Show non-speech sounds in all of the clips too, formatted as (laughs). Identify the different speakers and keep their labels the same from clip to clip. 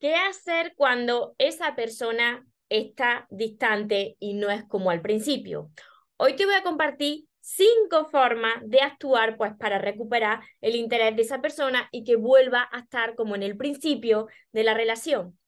Speaker 1: ¿qué hacer cuando esa persona está distante y no es como al principio? Hoy te voy a compartir cinco formas de actuar pues para recuperar el interés de esa persona y que vuelva a estar como en el principio de la relación.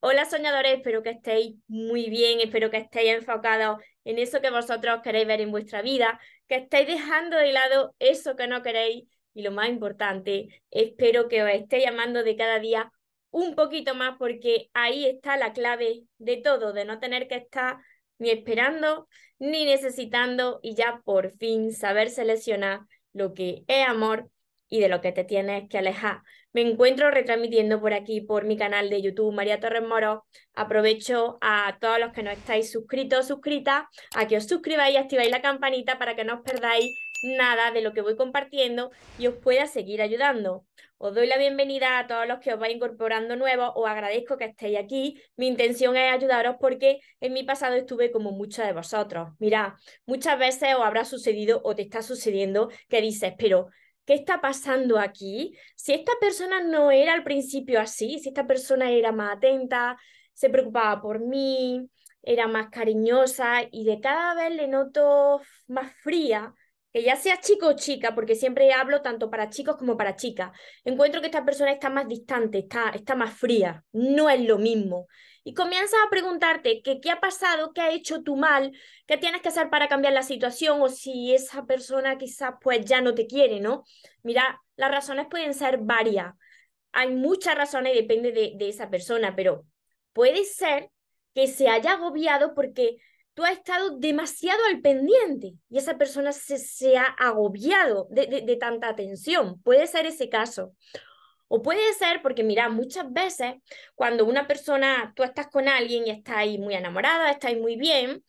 Speaker 1: Hola soñadores, espero que estéis muy bien, espero que estéis enfocados en eso que vosotros queréis ver en vuestra vida, que estéis dejando de lado eso que no queréis y lo más importante, espero que os esté llamando de cada día un poquito más porque ahí está la clave de todo, de no tener que estar ni esperando ni necesitando y ya por fin saber seleccionar lo que es amor y de lo que te tienes que alejar. Me encuentro retransmitiendo por aquí, por mi canal de YouTube, María Torres Moro. Aprovecho a todos los que no estáis suscritos suscritas a que os suscribáis y activáis la campanita para que no os perdáis nada de lo que voy compartiendo y os pueda seguir ayudando. Os doy la bienvenida a todos los que os vais incorporando nuevos, os agradezco que estéis aquí. Mi intención es ayudaros porque en mi pasado estuve como muchos de vosotros. Mirad, muchas veces os habrá sucedido o te está sucediendo que dices, pero ¿qué está pasando aquí? Si esta persona no era al principio así, si esta persona era más atenta, se preocupaba por mí, era más cariñosa y de cada vez le noto más fría, que ya sea chico o chica, porque siempre hablo tanto para chicos como para chicas, encuentro que esta persona está más distante, está, está más fría, no es lo mismo. Y comienzas a preguntarte qué ha pasado, qué ha hecho tú mal, qué tienes que hacer para cambiar la situación o si esa persona quizás pues ya no te quiere, ¿no? Mira, las razones pueden ser varias. Hay muchas razones y depende de, de esa persona, pero puede ser que se haya agobiado porque tú has estado demasiado al pendiente y esa persona se, ha agobiado de, tanta atención. Puede ser ese caso. O puede ser porque, mira, muchas veces cuando una persona, tú estás con alguien y ahí muy enamorada, ahí muy bien,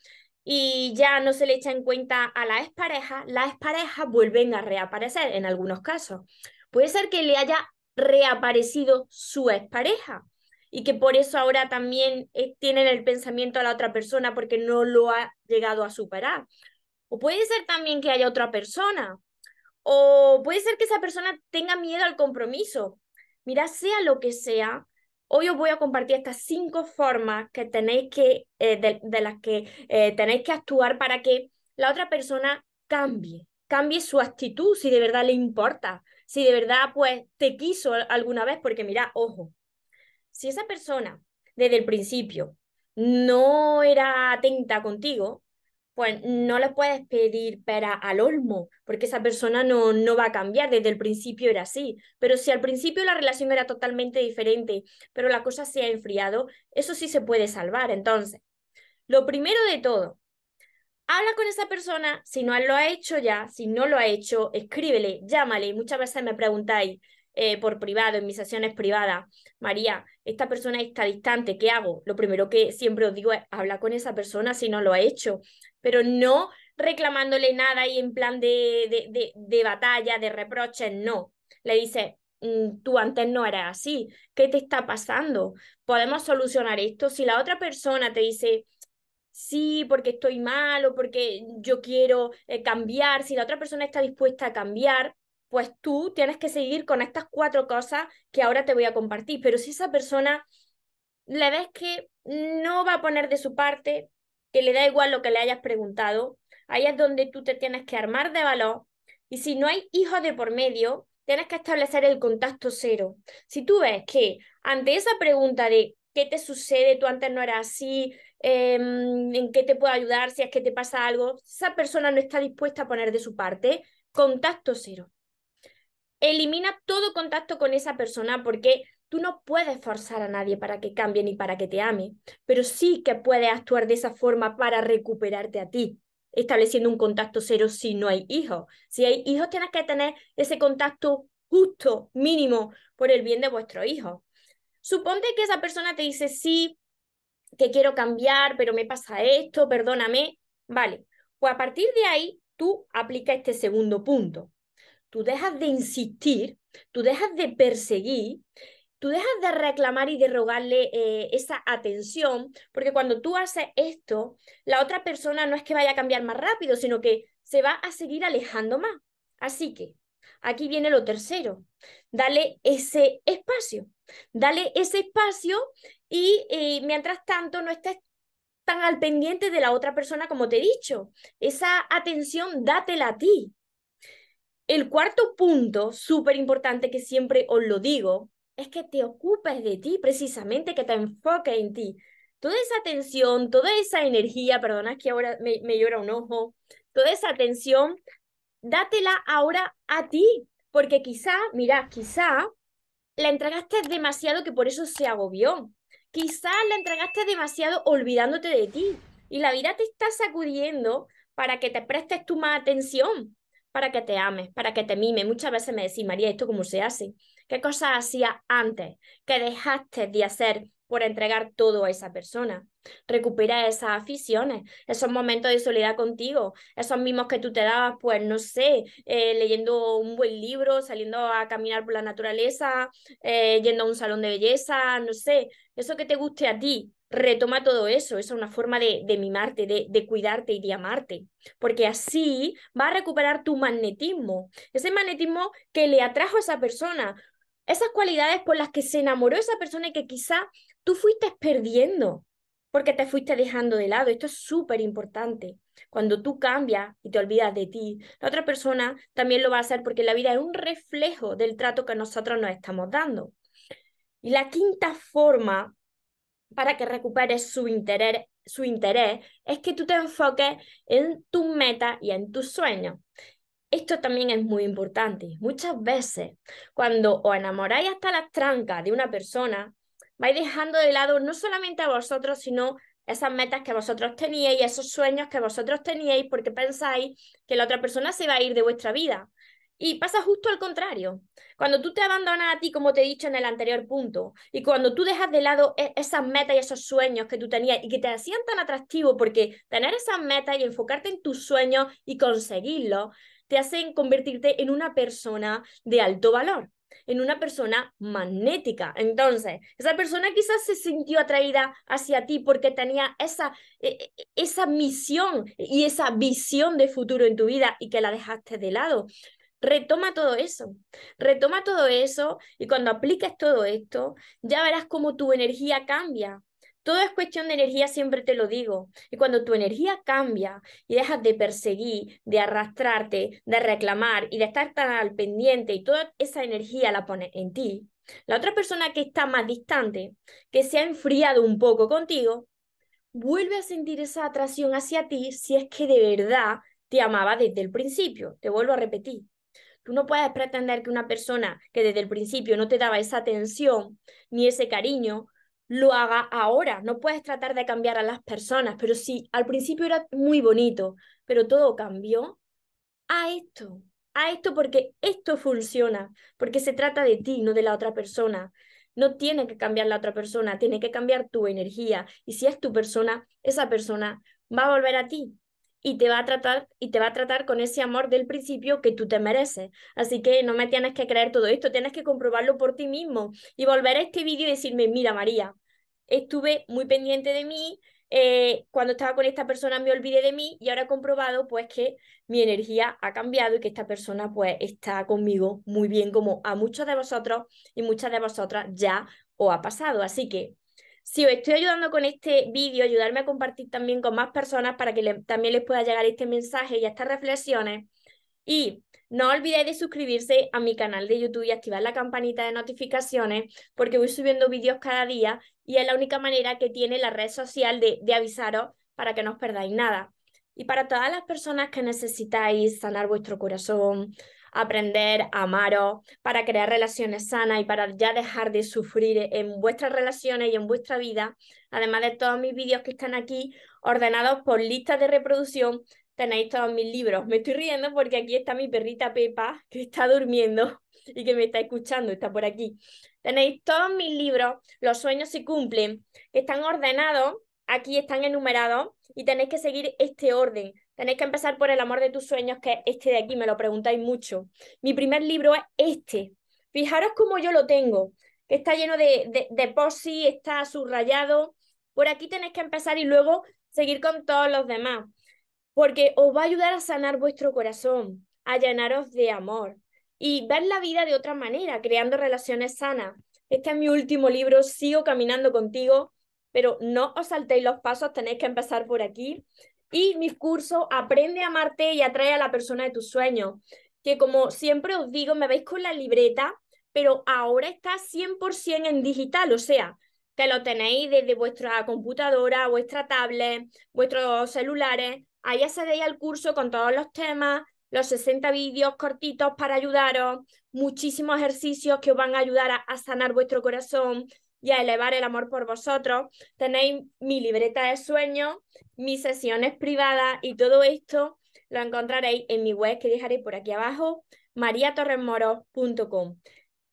Speaker 1: y ya no se le echa en cuenta a la expareja, las exparejas vuelven a reaparecer en algunos casos. Puede ser que le haya reaparecido su expareja y que por eso ahora también eh, tienen el pensamiento a la otra persona porque no lo ha llegado a superar. O puede ser también que haya otra persona. O puede ser que esa persona tenga miedo al compromiso. Mira, sea lo que sea, hoy os voy a compartir estas cinco formas que tenéis que, eh, de, las que eh, tenéis que actuar para que la otra persona cambie, cambie su actitud si de verdad le importa, si de verdad pues te quiso alguna vez, porque mira, ojo, si esa persona desde el principio no era atenta contigo, pues no le puedes pedir pera al olmo, porque esa persona no, no va a cambiar, desde el principio era así. Pero si al principio la relación era totalmente diferente, pero la cosa se ha enfriado, eso sí se puede salvar. Entonces, lo primero de todo, habla con esa persona, si no lo ha hecho ya, si no lo ha hecho, escríbele, llámale. Muchas veces me preguntáis, eh, por privado, en mis sesiones privadas, María, esta persona está distante, ¿qué hago? Lo primero que siempre os digo es habla con esa persona si no lo ha hecho, pero no reclamándole nada y en plan de, de, de, batalla, de reproches, no. Le dice, mm, tú antes no eras así, ¿qué te está pasando? ¿Podemos solucionar esto? Si la otra persona te dice, sí, porque estoy mal o porque yo quiero eh, cambiar, si la otra persona está dispuesta a cambiar, pues tú tienes que seguir con estas cuatro cosas que ahora te voy a compartir. Pero si esa persona le ves que no va a poner de su parte, que le da igual lo que le hayas preguntado, ahí es donde tú te tienes que armar de valor. Y si no hay hijos de por medio, tienes que establecer el contacto cero. Si tú ves que ante esa pregunta de qué te sucede, tú antes no eras así, em, en qué te puedo ayudar, si es que te pasa algo, esa persona no está dispuesta a poner de su parte, contacto cero elimina todo contacto con esa persona porque tú no puedes forzar a nadie para que cambie ni para que te ame, pero sí que puedes actuar de esa forma para recuperarte a ti, estableciendo un contacto cero si no hay hijos. Si hay hijos, tienes que tener ese contacto justo, mínimo, por el bien de vuestro hijo. Suponte que esa persona te dice, sí, que quiero cambiar, pero me pasa esto, perdóname. Vale, pues a partir de ahí tú aplica este segundo punto tú dejas de insistir, tú dejas de perseguir, tú dejas de reclamar y de rogarle eh, esa atención, porque cuando tú haces esto, la otra persona no es que vaya a cambiar más rápido, sino que se va a seguir alejando más. Así que, aquí viene lo tercero. Dale ese espacio. Dale ese espacio y eh, mientras tanto no estés tan al pendiente de la otra persona como te he dicho. Esa atención dátela a ti. El cuarto punto, súper importante que siempre os lo digo, es que te ocupes de ti, precisamente, que te enfoques en ti. Toda esa atención, toda esa energía, perdona que ahora me, me llora un ojo, toda esa atención, dátela ahora a ti, porque quizá, mira, quizá la entregaste demasiado que por eso se agobió. Quizá la entregaste demasiado olvidándote de ti y la vida te está sacudiendo para que te prestes tu más atención, para que te ames, para que te mime. Muchas veces me decís, María, ¿esto cómo se hace? ¿Qué cosas hacías antes que dejaste de hacer por entregar todo a esa persona. Recupera esas aficiones, esos momentos de soledad contigo, esos mismos que tú te dabas, pues no sé, eh, leyendo un buen libro, saliendo a caminar por la naturaleza, eh, yendo a un salón de belleza, no sé, eso que te guste a ti. Retoma todo eso, es una forma de, de mimarte, de, de cuidarte y de amarte, porque así va a recuperar tu magnetismo, ese magnetismo que le atrajo a esa persona, esas cualidades por las que se enamoró esa persona y que quizá tú fuiste perdiendo porque te fuiste dejando de lado. Esto es súper importante. Cuando tú cambias y te olvidas de ti, la otra persona también lo va a hacer porque la vida es un reflejo del trato que nosotros nos estamos dando. Y la quinta forma para que recuperes su interés, su interés es que tú te enfoques en tus metas y en tus sueños. Esto también es muy importante. Muchas veces, cuando os enamoráis hasta las trancas de una persona, vais dejando de lado no solamente a vosotros, sino esas metas que vosotros teníais, esos sueños que vosotros teníais, porque pensáis que la otra persona se va a ir de vuestra vida. Y pasa justo al contrario. Cuando tú te abandonas a ti, como te he dicho en el anterior punto, y cuando tú dejas de lado e-, esas metas y esos sueños que tú tenías y que te hacían tan atractivo, porque tener esas metas y enfocarte en tus sueños y conseguirlos, te hacen convertirte en una persona de alto valor en una persona magnética. Entonces, esa persona quizás se sintió atraída hacia ti porque tenía esa, e, e, esa misión y esa visión de futuro en tu vida y que la dejaste de lado. Retoma todo eso, retoma todo eso y cuando apliques todo esto, ya verás cómo tu energía cambia, todo es cuestión de energía, siempre te lo digo. Y cuando tu energía cambia y dejas de perseguir, de arrastrarte, de reclamar y de estar tan al pendiente y toda esa energía la pones en ti, la otra persona que está más distante, que se ha enfriado un poco contigo, vuelve a sentir esa atracción hacia ti si es que de verdad te amaba desde el principio. Te vuelvo a repetir. Tú no puedes pretender que una persona que desde el principio no te daba esa atención ni ese cariño, lo haga ahora. No puedes tratar de cambiar a las personas, pero si al principio era muy bonito, pero todo cambió, a esto, a esto porque esto funciona, porque se trata de ti, no de la otra persona. No tiene que cambiar la otra persona, tiene que cambiar tu energía. Y si es tu persona, esa persona va a volver a ti y te va a tratar y te va a tratar con ese amor del principio que tú te mereces. Así que no me tienes que creer todo esto, tienes que comprobarlo por ti mismo y volver a este vídeo y decirme, mira María, estuve muy pendiente de mí, eh, cuando estaba con esta persona me olvidé de mí y ahora he comprobado pues que mi energía ha cambiado y que esta persona pues está conmigo muy bien como a muchos de vosotros y muchas de vosotras ya os ha pasado. Así que si os estoy ayudando con este vídeo, ayudarme a compartir también con más personas para que también les pueda llegar este mensaje y estas reflexiones. Y no olvidéis de suscribirse a mi canal de YouTube y activar la campanita de notificaciones porque voy subiendo vídeos cada día y es la única manera que tiene la red social de, de avisaros para que no os perdáis nada. Y para todas las personas que necesitáis sanar vuestro corazón, aprender a amaros, para crear relaciones sanas y para ya dejar de sufrir en vuestras relaciones y en vuestra vida, además de todos mis vídeos que están aquí ordenados por listas de reproducción tenéis todos mis libros. Me estoy riendo porque aquí está mi perrita Pepa, que está durmiendo (laughs) y que me está escuchando, está por aquí. Tenéis todos mis libros, Los sueños se cumplen, que están ordenados, aquí están enumerados y tenéis que seguir este orden. Tenéis que empezar por El amor de tus sueños, que es este de aquí, me lo preguntáis mucho. Mi primer libro es este. Fijaros cómo yo lo tengo, que está lleno de, de, de posi, está subrayado. Por aquí tenéis que empezar y luego seguir con todos los demás porque os va a ayudar a sanar vuestro corazón, a llenaros de amor y ver la vida de otra manera, creando relaciones sanas. Este es mi último libro, sigo caminando contigo, pero no os saltéis los pasos, tenéis que empezar por aquí. Y mi curso, Aprende a amarte y atrae a la persona de tus sueños, que como siempre os digo, me veis con la libreta, pero ahora está 100% en digital, o sea, que lo tenéis desde vuestra computadora, vuestra tablet, vuestros celulares. Ahí accedéis al curso con todos los temas, los 60 vídeos cortitos para ayudaros, muchísimos ejercicios que os van a ayudar a, sanar vuestro corazón y a elevar el amor por vosotros. Tenéis mi libreta de sueños, mis sesiones privadas y todo esto lo encontraréis en mi web que dejaré por aquí abajo, mariatorresmoro.com.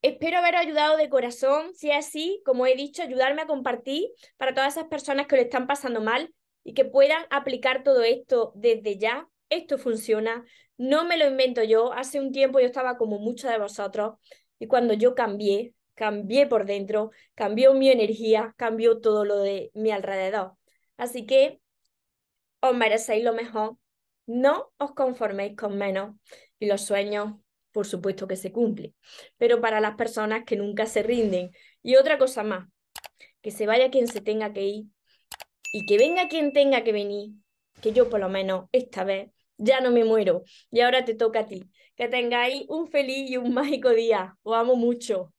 Speaker 1: Espero haberos ayudado de corazón. Si es así, como he dicho, ayudarme a compartir para todas esas personas que lo están pasando mal y que puedan aplicar todo esto desde ya. Esto funciona, no me lo invento yo. Hace un tiempo yo estaba como muchos de vosotros y cuando yo cambié, cambié por dentro, cambió mi energía, cambió todo lo de mi alrededor. Así que os merecéis lo mejor. No os conforméis con menos y los sueños, por supuesto que se cumplen, pero para las personas que nunca se rinden. Y otra cosa más, que se vaya quien se tenga que ir y que venga quien tenga que venir, que yo por lo menos esta vez ya no me muero. Y ahora te toca a ti. Que tengáis un feliz y un mágico día. Os amo mucho.